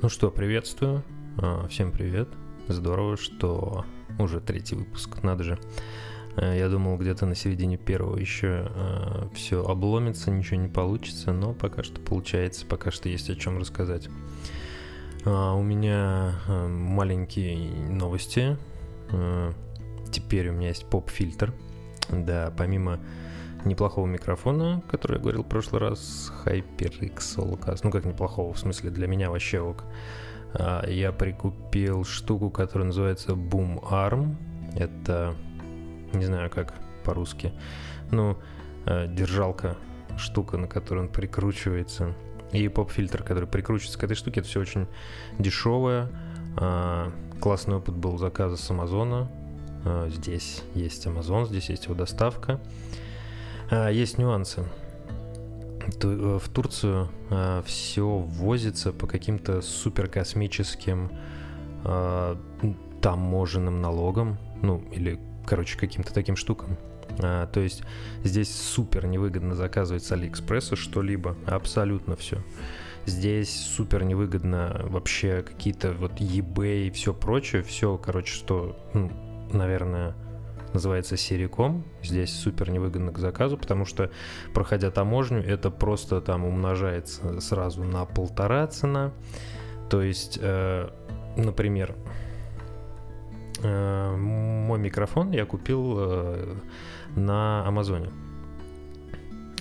Ну что, приветствую. А, всем привет. Здорово, что уже третий выпуск, надо же. А, я думал, где-то на середине первого еще а, все обломится, ничего не получится, но пока что получается, пока что есть о чем рассказать. У меня маленькие новости. Теперь у меня есть поп-фильтр. Да, помимо неплохого микрофона, который я говорил в прошлый раз, HyperX Solocast. Ну, как неплохого, в смысле, для меня вообще ок. А, я прикупил штуку, которая называется Boom Arm. Это, не знаю как по-русски, ну, а, держалка, штука, на которую он прикручивается. И поп-фильтр, который прикручивается к этой штуке. Это все очень дешевое. А, классный опыт был заказа с Амазона. Здесь есть Amazon, здесь есть его доставка. А, есть нюансы. Э, в Турцию а, все возится по каким-то суперкосмическим а, таможенным налогам, ну или, короче, каким-то таким штукам. А, то есть здесь супер невыгодно заказывать с Алиэкспресса что-либо, абсолютно все. Здесь супер невыгодно вообще какие-то вот eBay и все прочее, все, короче, что, ну, наверное, называется Сериком. Здесь супер невыгодно к заказу, потому что, проходя таможню, это просто там умножается сразу на полтора цена. То есть, э, например, э, мой микрофон я купил э, на Амазоне.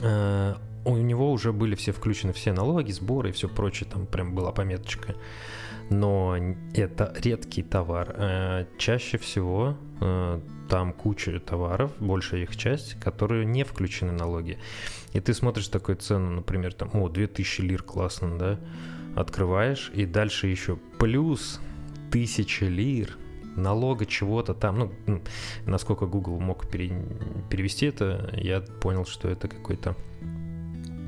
Э, у него уже были все включены все налоги, сборы и все прочее, там прям была пометочка. Но это редкий товар. Э, чаще всего э, там куча товаров, большая их часть, которые не включены налоги. И ты смотришь такую цену, например, там, о, 2000 лир, классно, да? Открываешь, и дальше еще плюс 1000 лир налога чего-то там. Ну, ну, насколько Google мог пере, перевести это, я понял, что это какой-то,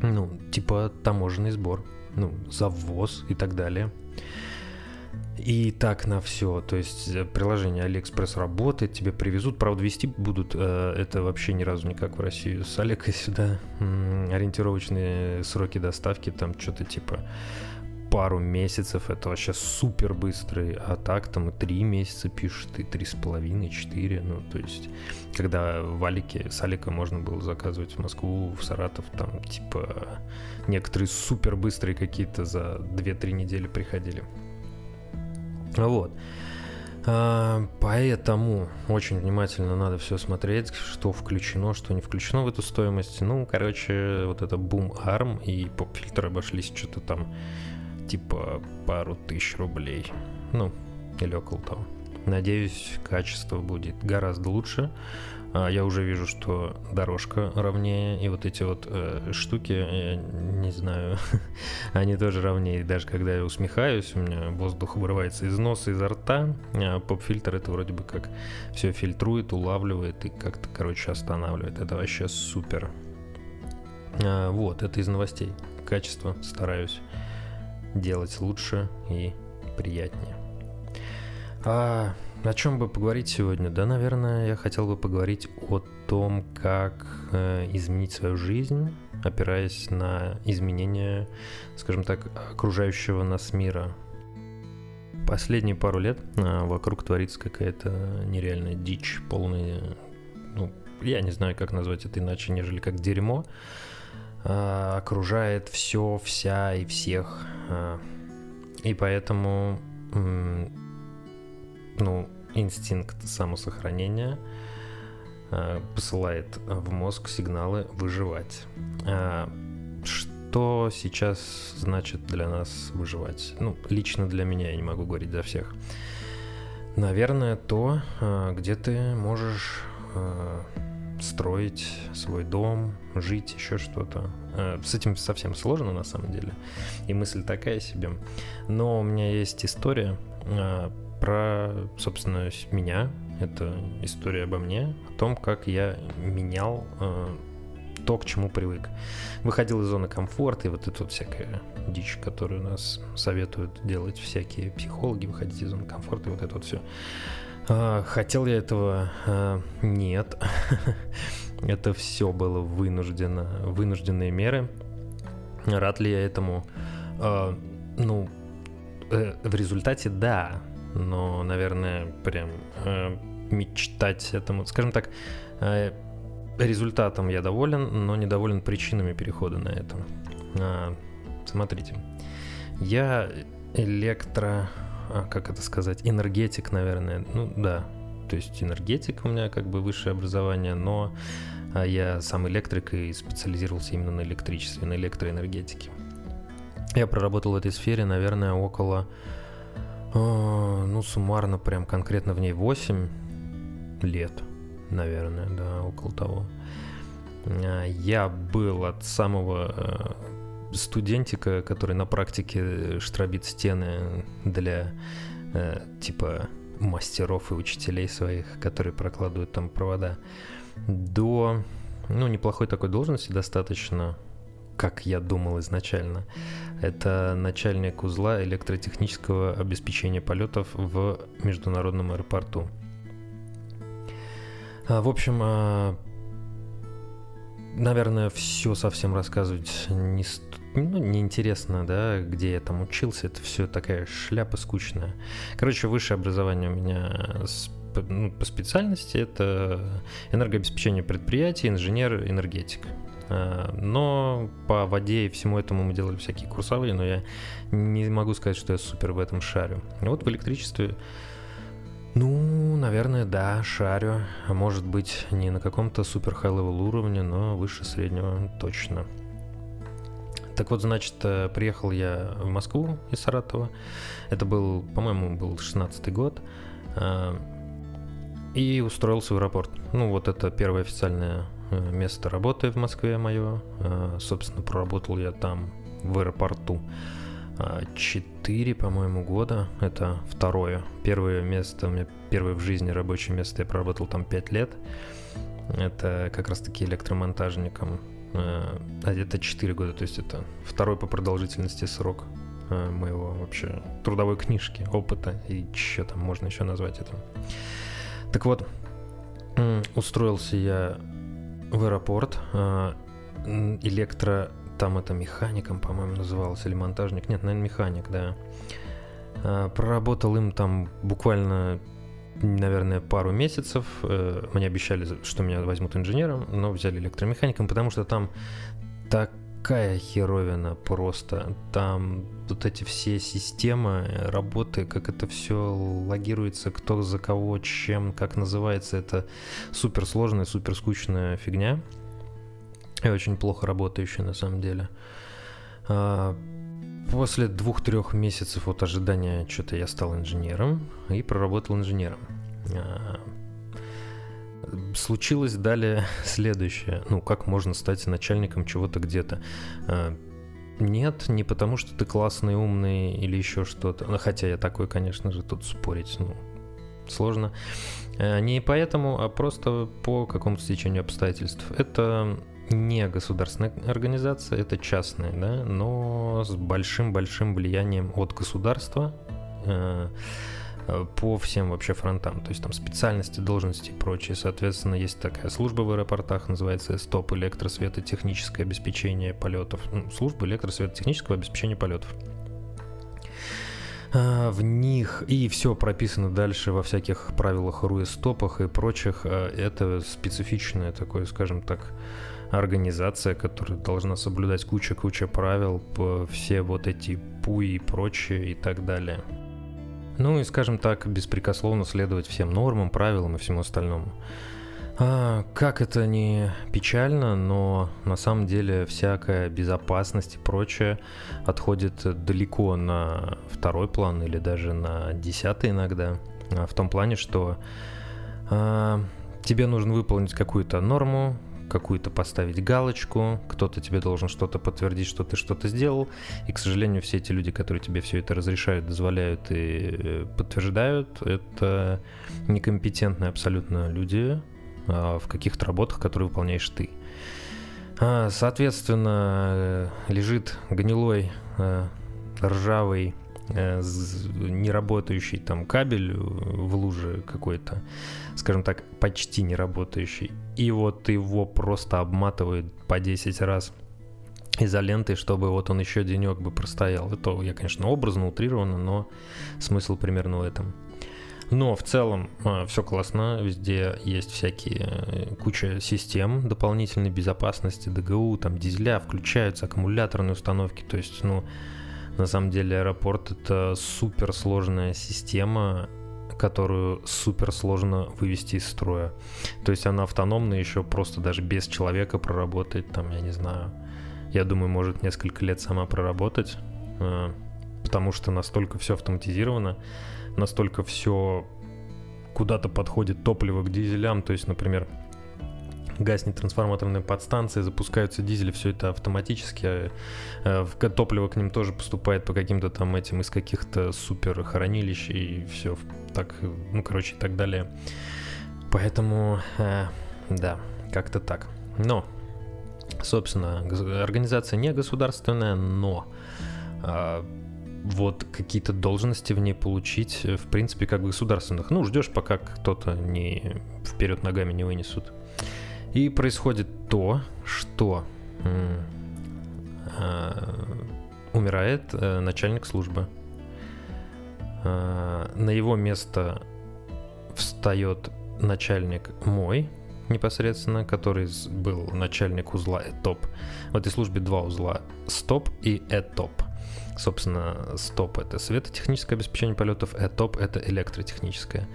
ну, типа таможенный сбор, ну, завоз и так далее. И так на все. То есть э, приложение AliExpress работает, тебе привезут. Правда, вести будут э, это вообще ни разу никак в Россию. С Алика сюда ориентировочные сроки доставки там что-то типа пару месяцев, это вообще супер быстрый, а так там и три месяца пишут, и три с половиной, четыре, ну, то есть, когда в Алике, с Алика можно было заказывать в Москву, в Саратов, там, типа, некоторые супер быстрые какие-то за 2-3 недели приходили. Вот. А, поэтому очень внимательно надо все смотреть, что включено, что не включено в эту стоимость. Ну, короче, вот это Boom Arm и поп-фильтры обошлись что-то там типа пару тысяч рублей. Ну, или около того. Надеюсь, качество будет гораздо лучше. А, я уже вижу, что дорожка ровнее, и вот эти вот э, штуки, я не знаю, они тоже ровнее. Даже когда я усмехаюсь, у меня воздух вырывается из носа, изо рта. А поп-фильтр это вроде бы как все фильтрует, улавливает и как-то, короче, останавливает. Это вообще супер. А, вот, это из новостей. Качество стараюсь делать лучше и приятнее. А о чем бы поговорить сегодня? Да, наверное, я хотел бы поговорить о том, как э, изменить свою жизнь, опираясь на изменения, скажем так, окружающего нас мира. Последние пару лет э, вокруг творится какая-то нереальная дичь, полная, ну, я не знаю, как назвать это иначе, нежели как дерьмо. Э, окружает все, вся и всех. И поэтому ну, инстинкт самосохранения э, посылает в мозг сигналы выживать. Э, что сейчас значит для нас выживать? Ну, лично для меня, я не могу говорить за всех. Наверное, то, э, где ты можешь строить свой дом, жить, еще что-то. С этим совсем сложно на самом деле. И мысль такая себе. Но у меня есть история про, собственно, меня. Это история обо мне, о том, как я менял э, то, к чему привык. Выходил из зоны комфорта и вот эта вот всякая дичь, которую нас советуют делать всякие психологи, выходить из зоны комфорта и вот это вот все. Э, хотел я этого? Э, нет. это все было вынуждено, вынужденные меры. Рад ли я этому? Э, ну, э, в результате да, но, наверное, прям э, мечтать этому, скажем так, э, результатом я доволен, но недоволен причинами перехода на это. А, смотрите, я электро, а, как это сказать, энергетик, наверное, ну да, то есть энергетик у меня как бы высшее образование, но а, я сам электрик и специализировался именно на электричестве, на электроэнергетике. Я проработал в этой сфере, наверное, около, ну, суммарно, прям конкретно в ней 8 лет, наверное, да, около того. А, я был от самого э, студентика, который на практике штробит стены для э, типа мастеров и учителей своих, которые прокладывают там провода, до ну, неплохой такой должности достаточно, как я думал изначально. Это начальник узла электротехнического обеспечения полетов в международном аэропорту. А, в общем, а, наверное, все совсем рассказывать не, ну, неинтересно, да, где я там учился. Это все такая шляпа скучная. Короче, высшее образование у меня ну, по специальности это энергообеспечение предприятий, инженер-энергетик. А, но по воде и всему этому мы делали всякие курсовые, но я не могу сказать, что я супер в этом шарю. Вот в электричестве ну, наверное, да, шарю. А может быть, не на каком-то супер хай уровне, но выше среднего точно. Так вот, значит, э, приехал я в Москву из Саратова. Это был, по-моему, был 16-й год. Э, и устроился в аэропорт. Ну, вот это первое официальное э, место работы в Москве мое. Собственно, проработал я там в аэропорту 4, по-моему, года. Это второе. Первое место, у меня первое в жизни рабочее место, я проработал там 5 лет. Это как раз-таки электромонтажником. А это 4 года, то есть это второй по продолжительности срок моего вообще трудовой книжки, опыта и что там можно еще назвать это. Так вот, устроился я в аэропорт, а, электро там это механиком, по-моему, назывался, или монтажник. Нет, наверное, механик, да. А, проработал им там буквально, наверное, пару месяцев. Э, мне обещали, что меня возьмут инженером, но взяли электромехаником, потому что там такая херовина просто. Там вот эти все системы работы, как это все логируется, кто за кого, чем, как называется, это супер сложная, супер скучная фигня и очень плохо работающий на самом деле. А, после двух-трех месяцев от ожидания что-то я стал инженером и проработал инженером. А, случилось далее следующее. Ну, как можно стать начальником чего-то где-то? А, нет, не потому что ты классный, умный или еще что-то. Ну, хотя я такой, конечно же, тут спорить, ну, сложно. Не поэтому, а просто по какому-то стечению обстоятельств. Это не государственная организация, это частная, да, но с большим-большим влиянием от государства э, по всем вообще фронтам, то есть там специальности, должности и прочее. Соответственно, есть такая служба в аэропортах, называется СТОП, электросветотехническое обеспечение полетов. Ну, служба электросветотехнического обеспечения полетов. А, в них и все прописано дальше во всяких правилах РУЭ-стопах и прочих. А, это специфичное такое, скажем так, организация, которая должна соблюдать куча-куча правил, все вот эти ПУИ и прочее и так далее. Ну и, скажем так, беспрекословно следовать всем нормам, правилам и всему остальному. А, как это не печально, но на самом деле всякая безопасность и прочее отходит далеко на второй план или даже на десятый иногда. А, в том плане, что а, тебе нужно выполнить какую-то норму, какую-то поставить галочку, кто-то тебе должен что-то подтвердить, что ты что-то сделал, и, к сожалению, все эти люди, которые тебе все это разрешают, дозволяют и э, подтверждают, это некомпетентные абсолютно люди а, в каких-то работах, которые выполняешь ты. А, соответственно, э, лежит гнилой, э, ржавый неработающий там кабель в луже какой-то, скажем так, почти не работающий, и вот его просто обматывают по 10 раз изолентой, чтобы вот он еще денек бы простоял. Это я, конечно, образно, утрированно, но смысл примерно в этом. Но в целом э, все классно, везде есть всякие э, куча систем дополнительной безопасности, ДГУ, там дизеля включаются, аккумуляторные установки, то есть, ну, на самом деле аэропорт это супер сложная система, которую супер сложно вывести из строя. То есть она автономно еще просто даже без человека проработает, там, я не знаю, я думаю, может несколько лет сама проработать, э, потому что настолько все автоматизировано, настолько все куда-то подходит топливо к дизелям, то есть, например, гаснет трансформаторная подстанция, запускаются дизели, все это автоматически, э, топливо к ним тоже поступает по каким-то там этим из каких-то супер хранилищ и все так, ну, короче, и так далее. Поэтому, э, да, как-то так. Но, собственно, организация не государственная, но э, вот какие-то должности в ней получить, э, в принципе, как государственных. Ну, ждешь, пока кто-то не вперед ногами не вынесут. И происходит то, что э, умирает э, начальник службы. Э, на его место встает начальник мой, непосредственно, который был начальник узла ЭТОП. В этой службе два узла – СТОП и ЭТОП. Собственно, СТОП — это светотехническое обеспечение полетов, ЭТОП — это электротехническое.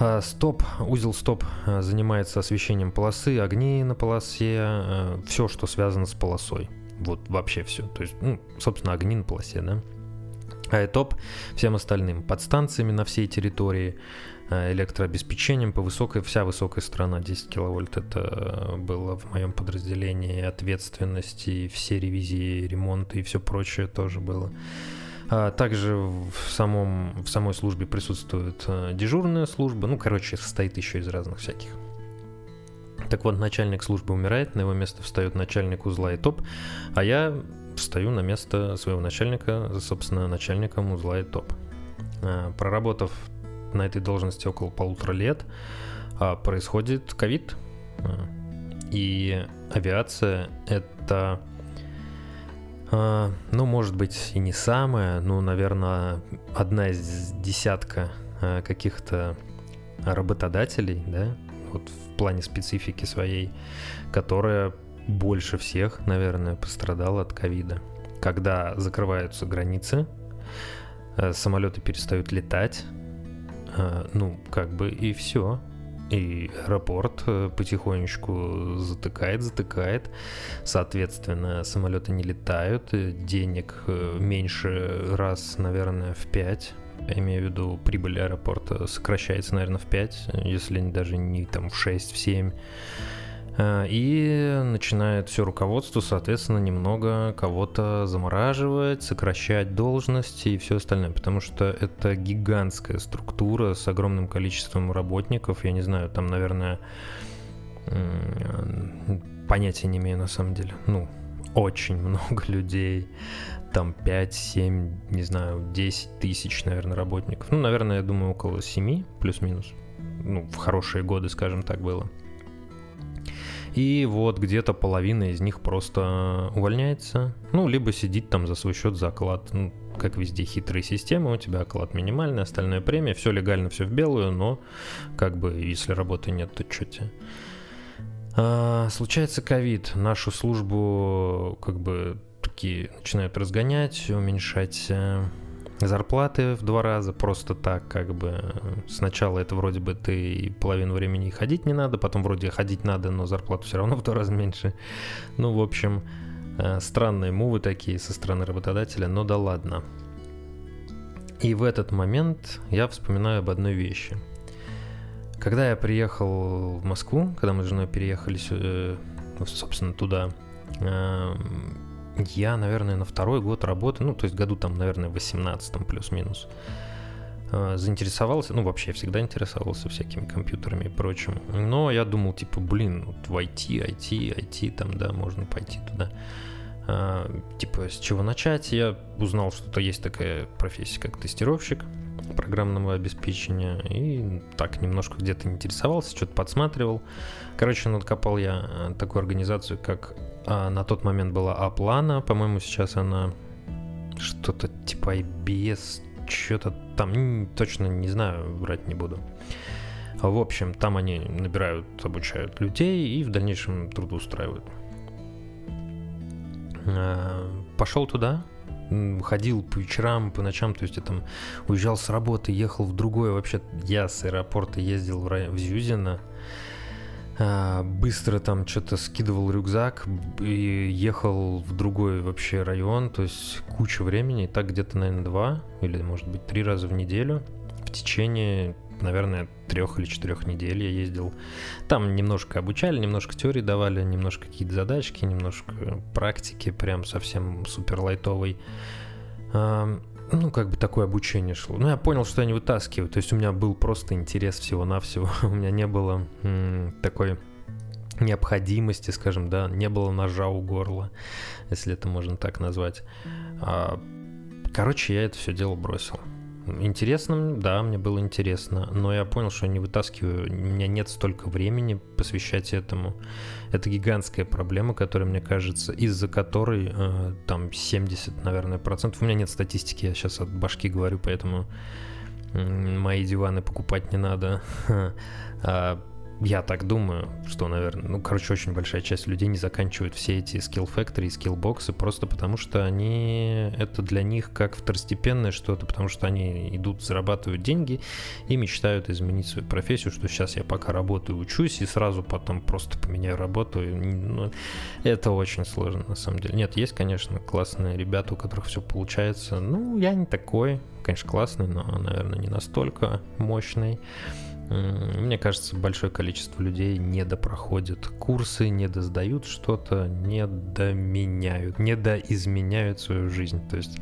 А, стоп, узел стоп а, занимается освещением полосы, огни на полосе, а, все, что связано с полосой. Вот вообще все. То есть, ну, собственно, огни на полосе, да. А ЭТОП всем остальным подстанциями на всей территории, Э, электрообеспечением по высокой, вся высокая сторона 10 киловольт это было в моем подразделении, ответственности, все ревизии, ремонты и все прочее тоже было. А также в, самом, в самой службе присутствует э, дежурная служба, ну, короче, состоит еще из разных всяких. Так вот, начальник службы умирает, на его место встает начальник узла и топ, а я встаю на место своего начальника, собственно, начальником узла и топ. Э, проработав на этой должности около полутора лет, а происходит ковид. А, и авиация это, а, ну, может быть, и не самая, ну, наверное, одна из десятка а, каких-то работодателей, да, вот в плане специфики своей, которая больше всех, наверное, пострадала от ковида. Когда закрываются границы, самолеты перестают летать, а, ну, как бы и все. И аэропорт э, потихонечку затыкает, затыкает. Соответственно, самолеты не летают, э, денег э, меньше раз, наверное, в пять. Я имею в виду, прибыль аэропорта сокращается, наверное, в 5, если даже не там в 6, в 7. Э, и начинает все руководство, соответственно, немного кого-то замораживать, сокращать должности и все остальное, потому что это гигантская структура с огромным количеством работников. Я не знаю, там, наверное, понятия не имею на самом деле. Ну, очень много людей. Там 5, 7, не знаю, 10 тысяч, наверное, работников. Ну, наверное, я думаю, около 7, плюс-минус. Ну, в хорошие годы, скажем так, было. И вот где-то половина из них просто увольняется, ну, либо сидит там за свой счет за оклад. Ну, как везде хитрые системы, у тебя оклад минимальный, остальная премия, все легально, все в белую, но как бы если работы нет, то что тебе? А, случается ковид, нашу службу как бы такие начинают разгонять, уменьшать э, зарплаты в два раза просто так, как бы сначала это вроде бы ты половину времени ходить не надо, потом вроде ходить надо, но зарплату все равно в два раза меньше. Ну, в общем, э, странные мувы такие со стороны работодателя, но да ладно. И в этот момент я вспоминаю об одной вещи. Когда я приехал в Москву, когда мы с женой переехали, э, собственно, туда, эм, я, наверное, на второй год работы, ну, то есть году там, наверное, 18 плюс-минус, э, заинтересовался, ну, вообще я всегда интересовался всякими компьютерами и прочим. Но я думал, типа, блин, вот в IT, IT, IT, там, да, можно пойти туда. А, типа, с чего начать? Я узнал, что-то есть такая профессия, как тестировщик программного обеспечения, и так немножко где-то интересовался, что-то подсматривал. Короче, надкопал я э, такую организацию, как а на тот момент была Аплана, по-моему, сейчас она что-то типа IBS, что-то там, точно не знаю, врать не буду. В общем, там они набирают, обучают людей и в дальнейшем трудоустраивают. А, Пошел туда, ходил по вечерам, по ночам, то есть я там уезжал с работы, ехал в другое, вообще я с аэропорта ездил в, рай... в Зюзино, быстро там что-то скидывал рюкзак и ехал в другой вообще район, то есть куча времени, так где-то, наверное, два или, может быть, три раза в неделю в течение, наверное, трех или четырех недель я ездил. Там немножко обучали, немножко теории давали, немножко какие-то задачки, немножко практики, прям совсем супер лайтовой ну, как бы такое обучение шло. Ну, я понял, что я не вытаскиваю. То есть у меня был просто интерес всего-навсего. у меня не было такой необходимости, скажем, да, не было ножа у горла, если это можно так назвать. А, короче, я это все дело бросил. Интересно, да, мне было интересно, но я понял, что не вытаскиваю, у меня нет столько времени посвящать этому. Это гигантская проблема, которая, мне кажется, из-за которой э, там 70, наверное, процентов, у меня нет статистики, я сейчас от башки говорю, поэтому мои диваны покупать не надо. А я так думаю, что, наверное, ну, короче, очень большая часть людей не заканчивают все эти skill factory и skill боксы просто потому, что они, это для них как второстепенное что-то, потому что они идут, зарабатывают деньги и мечтают изменить свою профессию, что сейчас я пока работаю, учусь и сразу потом просто поменяю работу. Ну, это очень сложно, на самом деле. Нет, есть, конечно, классные ребята, у которых все получается. Ну, я не такой, конечно, классный, но, наверное, не настолько мощный. Мне кажется, большое количество людей не допроходят курсы, не досдают что-то, не доменяют, не доизменяют свою жизнь. То есть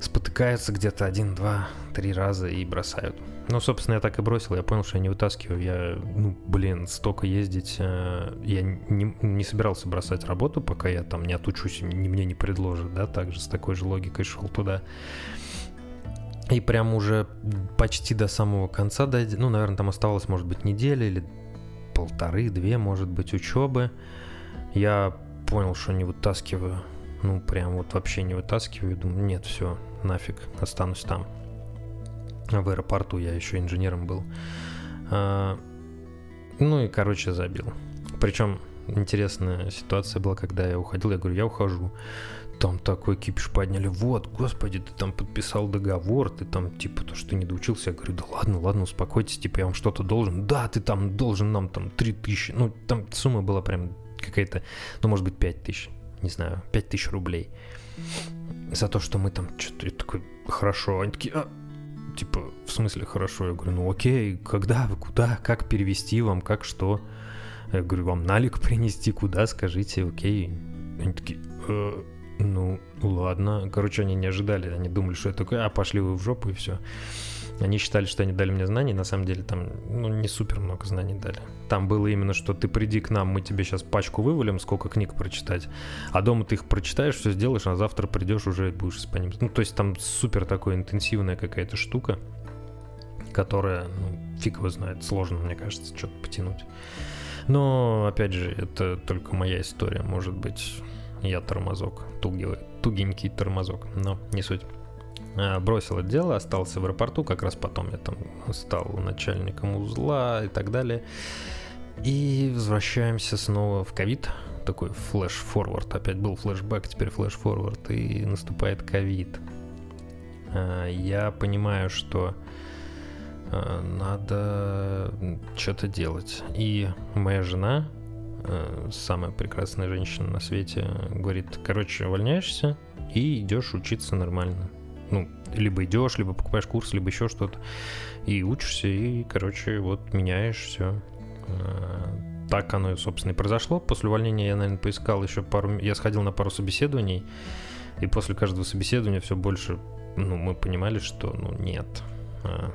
спотыкаются где-то один, два, три раза и бросают. Ну, собственно, я так и бросил. Я понял, что я не вытаскиваю. Я, ну, блин, столько ездить. Э, я не, не собирался бросать работу, пока я там не отучусь, мне не предложат, да, также с такой же логикой шел туда. И прям уже почти до самого конца, ну, наверное, там оставалось, может быть, неделя или полторы-две, может быть, учебы. Я понял, что не вытаскиваю. Ну, прям вот вообще не вытаскиваю. Думаю, нет, все, нафиг, останусь там. В аэропорту я еще инженером был. А, ну и, короче, забил. Причем интересная ситуация была, когда я уходил. Я говорю, я ухожу там такой кипиш подняли, вот, господи, ты там подписал договор, ты там, типа, то, что не доучился, я говорю, да ладно, ладно, успокойтесь, типа, я вам что-то должен, да, ты там должен нам там 3 тысячи, ну, там сумма была прям какая-то, ну, может быть, 5 тысяч, не знаю, 5 тысяч рублей. За то, что мы там что-то, такой, хорошо, они такие, а, типа, в смысле хорошо, я говорю, ну, окей, когда, куда, как перевести вам, как что, я говорю, вам налик принести, куда, скажите, окей, они такие, э, ну, ладно. Короче, они не ожидали, они думали, что это такое, а пошли вы в жопу и все. Они считали, что они дали мне знаний, на самом деле там ну, не супер много знаний дали. Там было именно, что ты приди к нам, мы тебе сейчас пачку вывалим, сколько книг прочитать, а дома ты их прочитаешь, все сделаешь, а завтра придешь уже будешь по ним. Ну, то есть там супер такой интенсивная какая-то штука, которая, ну, фиг его знает, сложно, мне кажется, что-то потянуть. Но, опять же, это только моя история, может быть, я тормозок, тугий, тугенький тормозок, но не суть. А, бросил это дело, остался в аэропорту, как раз потом я там стал начальником узла и так далее. И возвращаемся снова в ковид, такой флеш-форвард, опять был флешбэк, теперь флеш-форвард, и наступает ковид. А, я понимаю, что а, надо что-то делать. И моя жена, самая прекрасная женщина на свете, говорит, короче, увольняешься и идешь учиться нормально. Ну, либо идешь, либо покупаешь курс, либо еще что-то. И учишься, и, короче, вот меняешь все. Э, так оно, собственно, и произошло. После увольнения я, наверное, поискал еще пару... Я сходил на пару собеседований, и после каждого собеседования все больше, ну, мы понимали, что, ну, нет э,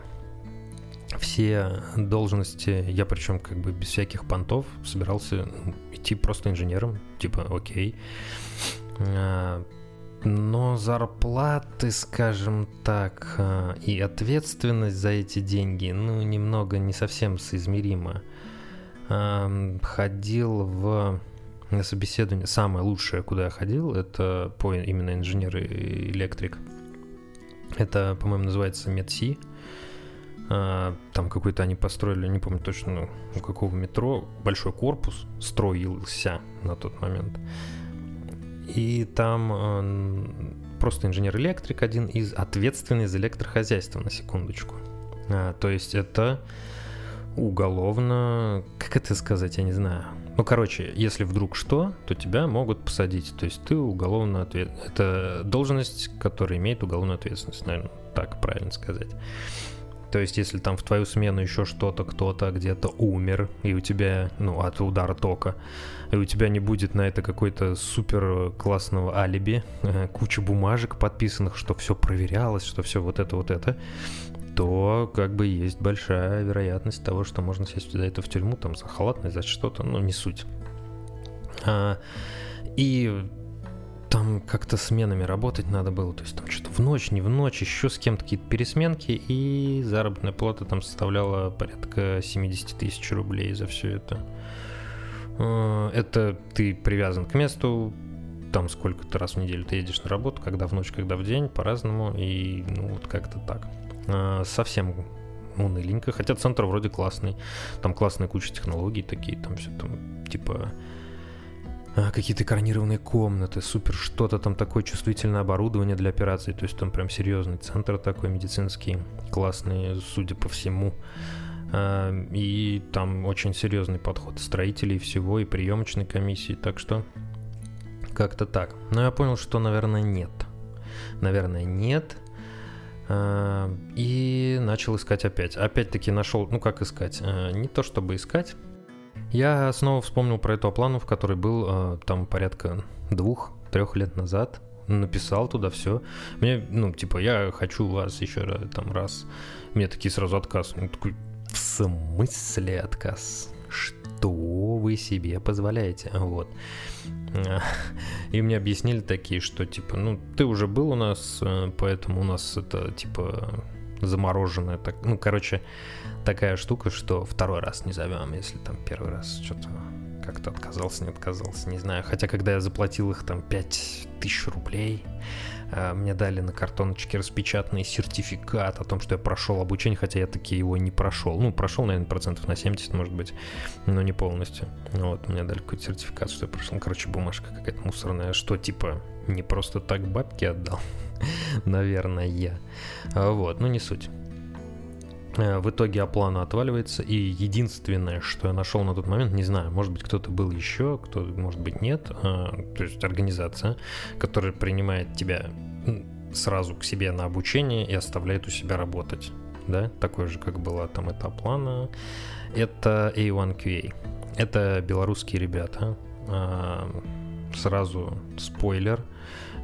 все должности, я причем как бы без всяких понтов собирался идти просто инженером, типа окей. А, но зарплаты, скажем так, а, и ответственность за эти деньги, ну, немного не совсем соизмерима. Ходил в на собеседование, самое лучшее, куда я ходил, это по именно инженер и электрик. Это, по-моему, называется МедСи. А, там какой-то они построили, не помню точно, у какого метро, большой корпус строился на тот момент. И там э, просто инженер-электрик один из ответственный за электрохозяйство, на секундочку. А, то есть это уголовно, как это сказать, я не знаю. Ну, короче, если вдруг что, то тебя могут посадить. То есть ты уголовно ответ... Это должность, которая имеет уголовную ответственность, наверное, так правильно сказать. То есть, если там в твою смену еще что-то, кто-то где-то умер, и у тебя, ну, от удара тока, и у тебя не будет на это какой-то супер классного алиби, э, куча бумажек подписанных, что все проверялось, что все вот это, вот это, то как бы есть большая вероятность того, что можно сесть за это в тюрьму, там, за халатность, за что-то, ну, не суть. А, и там как-то сменами работать надо было, то есть там что-то в ночь, не в ночь, еще с кем-то какие-то пересменки, и заработная плата там составляла порядка 70 тысяч рублей за все это. А, это ты привязан к месту, там сколько-то раз в неделю ты едешь на работу, когда в ночь, когда в день, по-разному, и ну вот как-то так. А, совсем уныленько, хотя центр вроде классный, там классная куча технологий такие, там все там типа какие-то экранированные комнаты, супер что-то там такое чувствительное оборудование для операций, то есть там прям серьезный центр такой медицинский, классный, судя по всему. А, и там очень серьезный подход строителей всего и приемочной комиссии, так что как-то так. Но я понял, что, наверное, нет. Наверное, нет. А, и начал искать опять. Опять-таки нашел, ну как искать, а, не то чтобы искать. Я снова вспомнил про эту в которой был а, там порядка двух-трех лет назад. Написал туда все. Мне, ну, типа, я хочу вас еще раз, там раз. Мне такие сразу отказ. Ну, такой, в смысле отказ? Что вы себе позволяете? Вот. И мне объяснили такие, что типа, ну, ты уже был у нас, э, поэтому у нас это типа замороженная, так, ну, короче, такая штука, что второй раз не зовем, если там первый раз что-то как-то отказался, не отказался, не знаю. Хотя, когда я заплатил их там 5 тысяч рублей, а, мне дали на картоночке распечатанный сертификат о том, что я прошел обучение, хотя я таки его не прошел. Ну, прошел, наверное, процентов на 70, может быть, но не полностью. Вот, мне дали какой-то сертификат, что я прошел. Ну, короче, бумажка какая-то мусорная, что типа не просто так бабки отдал, наверное, я. Вот, ну не суть. Э, в итоге Аплана отваливается, и единственное, что я нашел на тот момент, не знаю, может быть кто-то был еще, кто, может быть нет, а, то есть организация, которая принимает тебя сразу к себе на обучение и оставляет у себя работать, да, такой же, как была там эта Аплана, это A1QA, это белорусские ребята, а, сразу спойлер,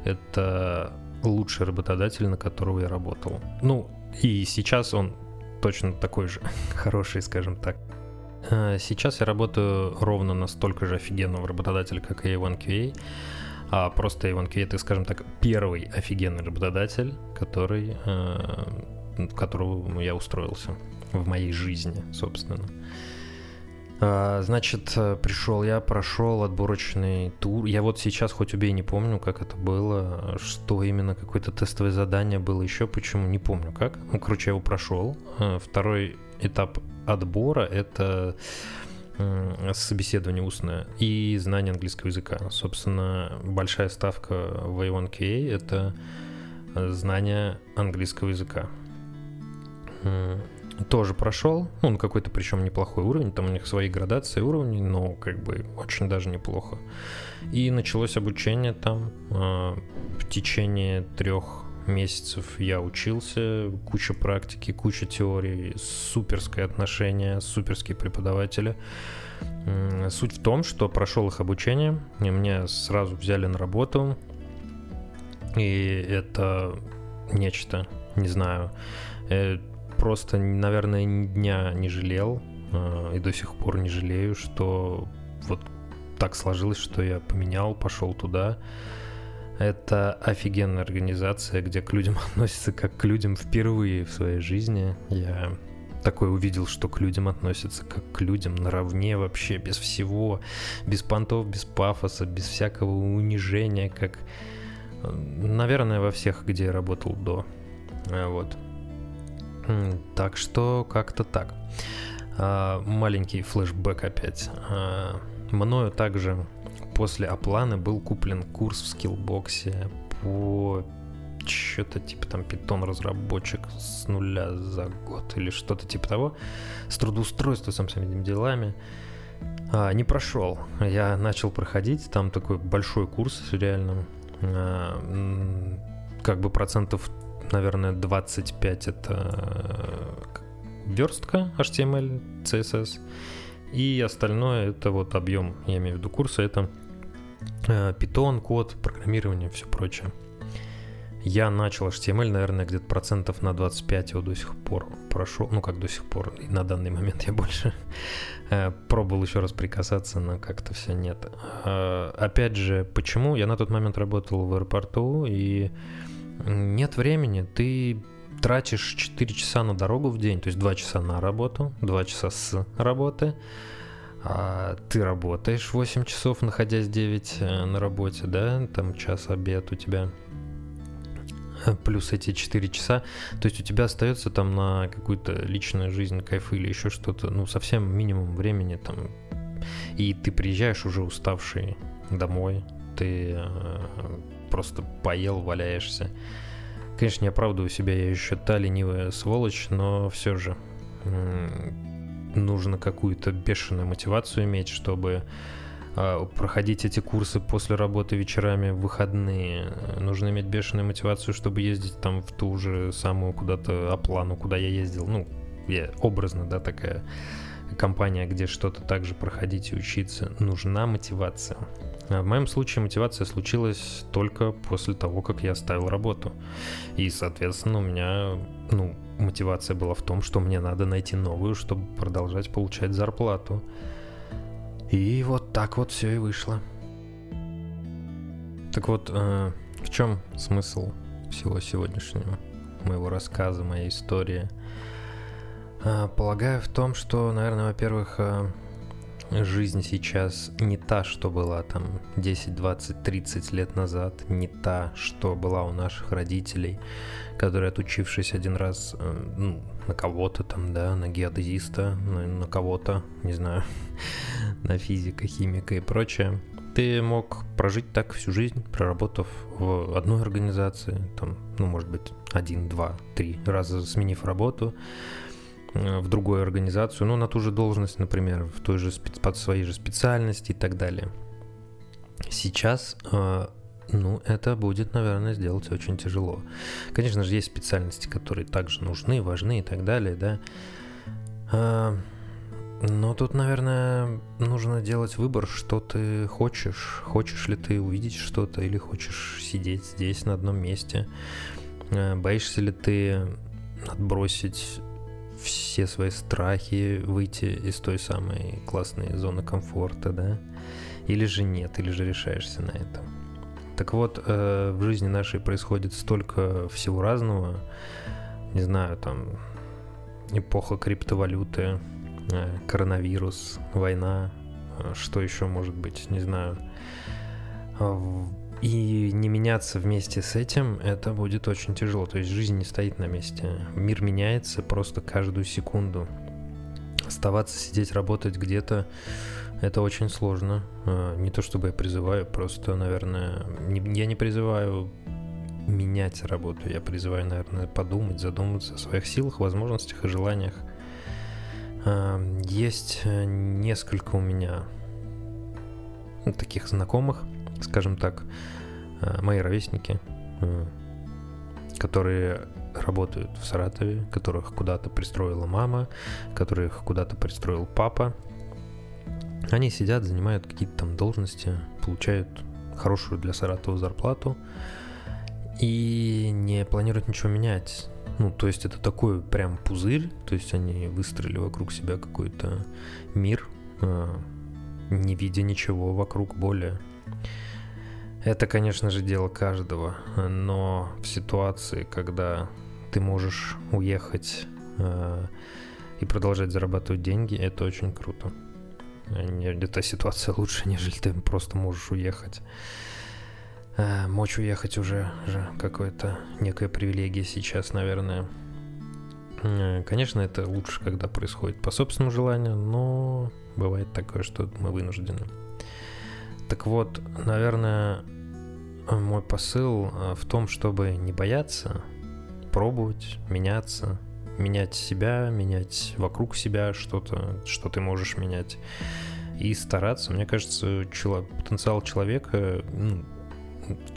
это лучший работодатель, на которого я работал. Ну, и сейчас он точно такой же хороший, скажем так. А, сейчас я работаю ровно настолько же офигенного работодателя, как и A1QA. А просто A1QA, это, скажем так, первый офигенный работодатель, который, э, которого я устроился в моей жизни, собственно. А, значит, пришел я, прошел отборочный тур. Я вот сейчас хоть убей не помню, как это было, что именно какое-то тестовое задание было еще, почему не помню как. Ну, короче, я его прошел. А, второй этап отбора это собеседование устное и знание английского языка. Собственно, большая ставка в A1KA — это знание английского языка тоже прошел. Он какой-то причем неплохой уровень. Там у них свои градации уровней, но как бы очень даже неплохо. И началось обучение там. А, в течение трех месяцев я учился, куча практики, куча теорий, суперское отношение, суперские преподаватели. Суть в том, что прошел их обучение, и меня сразу взяли на работу, и это нечто, не знаю. Э, просто, наверное, ни дня не жалел э, и до сих пор не жалею, что вот так сложилось, что я поменял, пошел туда. Это офигенная организация, где к людям относятся как к людям впервые в своей жизни. Я такой увидел, что к людям относятся как к людям наравне вообще, без всего, без понтов, без пафоса, без всякого унижения, как, наверное, во всех, где я работал до. Э, вот. Так что как-то так. А, маленький флешбэк опять. А, мною также после опланы был куплен курс в скиллбоксе по что-то типа там питон разработчик с нуля за год или что-то типа того, с трудоустройством, со всеми делами. А, не прошел. Я начал проходить, там такой большой курс реально. А, как бы процентов, наверное, 25 это верстка HTML, CSS, и остальное это вот объем, я имею в виду курса, это Python, код, программирование, все прочее. Я начал HTML, наверное, где-то процентов на 25 его до сих пор прошел. Ну, как до сих пор, и на данный момент я больше э, пробовал еще раз прикасаться, но как-то все нет. Э, опять же, почему? Я на тот момент работал в аэропорту, и нет времени. Ты тратишь 4 часа на дорогу в день, то есть 2 часа на работу, 2 часа с работы, а ты работаешь 8 часов, находясь 9 э, на работе, да, там час обед у тебя, плюс эти 4 часа, то есть у тебя остается там на какую-то личную жизнь, кайф или еще что-то, ну, совсем минимум времени там, и ты приезжаешь уже уставший домой, ты э, просто поел, валяешься, Конечно, не оправдываю себя, я еще та ленивая сволочь, но все же нужно какую-то бешеную мотивацию иметь, чтобы а, проходить эти курсы после работы вечерами в выходные. Нужно иметь бешеную мотивацию, чтобы ездить там в ту же самую куда-то оплану, куда я ездил. Ну, я образно, да, такая компания, где что-то также проходить и учиться. Нужна мотивация. А в моем случае мотивация случилась только после того, как я оставил работу. И, соответственно, у меня, ну, мотивация была в том, что мне надо найти новую, чтобы продолжать получать зарплату. И вот так вот все и вышло. Так вот, э, в чем смысл всего сегодняшнего моего рассказа, моей истории? Э, полагаю в том, что, наверное, во-первых, э, жизнь сейчас не та, что была там 10, 20, 30 лет назад, не та, что была у наших родителей, которые, отучившись один раз э, ну, на кого-то там, да, на геодезиста, на, кого-то, не знаю, на физика, химика и прочее, ты мог прожить так всю жизнь, проработав в одной организации, там, ну, может быть, один, два, три раза сменив работу, в другую организацию, ну, на ту же должность, например, в той же под своей же специальности и так далее. Сейчас, э, ну, это будет, наверное, сделать очень тяжело. Конечно же, есть специальности, которые также нужны, важны и так далее, да. Э, но тут, наверное, нужно делать выбор, что ты хочешь. Хочешь ли ты увидеть что-то или хочешь сидеть здесь на одном месте. Боишься ли ты отбросить все свои страхи, выйти из той самой классной зоны комфорта, да? Или же нет, или же решаешься на это. Так вот, э, в жизни нашей происходит столько всего разного. Не знаю, там эпоха криптовалюты, э, коронавирус, война, э, что еще может быть, не знаю. И не меняться вместе с этим, это будет очень тяжело. То есть жизнь не стоит на месте. Мир меняется просто каждую секунду. Оставаться, сидеть, работать где-то, это очень сложно. А, не то чтобы я призываю, просто, наверное, не, я не призываю менять работу. Я призываю, наверное, подумать, задуматься о своих силах, возможностях и желаниях. А, есть э, несколько у меня таких знакомых, скажем так, э, мои ровесники, э, которые работают в Саратове, которых куда-то пристроила мама, которых куда-то пристроил папа. Они сидят, занимают какие-то там должности, получают хорошую для Саратова зарплату и не планируют ничего менять. Ну, то есть это такой прям пузырь, то есть они выстроили вокруг себя какой-то мир, э, не видя ничего вокруг более. Это, конечно же, дело каждого, но в ситуации, когда ты можешь уехать э, и продолжать зарабатывать деньги, это очень круто. Эта ситуация лучше, нежели ты просто можешь уехать. Э, мочь уехать уже, уже какая-то некая привилегия сейчас, наверное. Э, конечно, это лучше, когда происходит по собственному желанию, но бывает такое, что мы вынуждены. Так вот, наверное, мой посыл э, в том, чтобы не бояться, пробовать, меняться, менять себя, менять вокруг себя что-то, что ты можешь менять, и стараться. Мне кажется, чело- потенциал человека ну,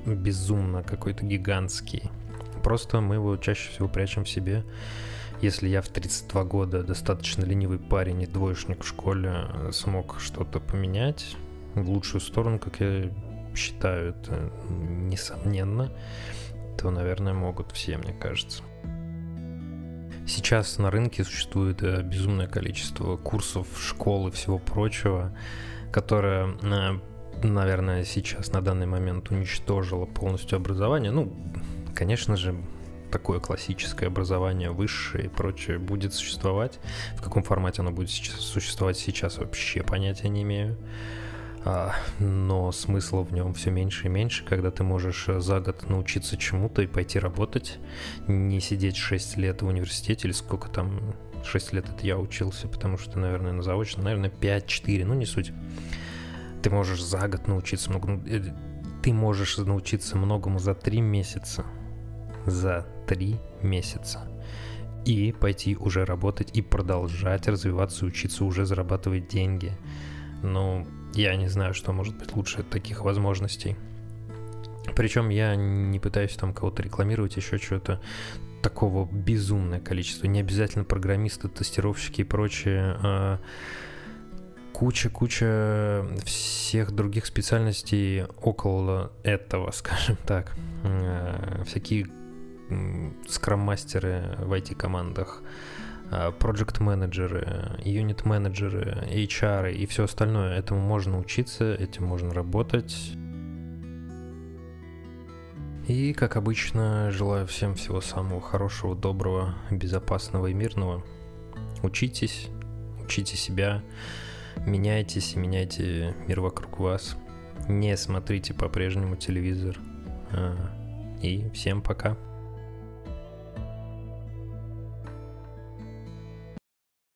безумно какой-то гигантский. Просто мы его чаще всего прячем в себе. Если я в 32 года достаточно ленивый парень и двоечник в школе смог что-то поменять в лучшую сторону, как я считаю, это несомненно, то, наверное, могут все, мне кажется. Сейчас на рынке существует э, безумное количество курсов, школ и всего прочего, которое, э, наверное, сейчас на данный момент уничтожило полностью образование. Ну, конечно же, такое классическое образование, высшее и прочее будет существовать. В каком формате оно будет существовать сейчас, вообще понятия не имею. А, но смысла в нем все меньше и меньше, когда ты можешь э, за год научиться чему-то и пойти работать, не сидеть 6 лет в университете или сколько там, 6 лет это я учился, потому что, наверное, на заочно, наверное, 5-4, ну не суть. Ты можешь за год научиться много, ну, э, ты можешь научиться многому за 3 месяца, за 3 месяца и пойти уже работать и продолжать развиваться, учиться, уже зарабатывать деньги. Ну, я не знаю, что может быть лучше таких возможностей. Причем я не пытаюсь там кого-то рекламировать, еще что-то такого безумное количество. Не обязательно программисты, тестировщики и прочее. А куча-куча всех других специальностей около этого, скажем так. А, всякие скрам-мастеры в IT-командах, project менеджеры юнит менеджеры HR и все остальное. Этому можно учиться, этим можно работать. И, как обычно, желаю всем всего самого хорошего, доброго, безопасного и мирного. Учитесь, учите себя, меняйтесь и меняйте мир вокруг вас. Не смотрите по-прежнему телевизор. А, и всем пока.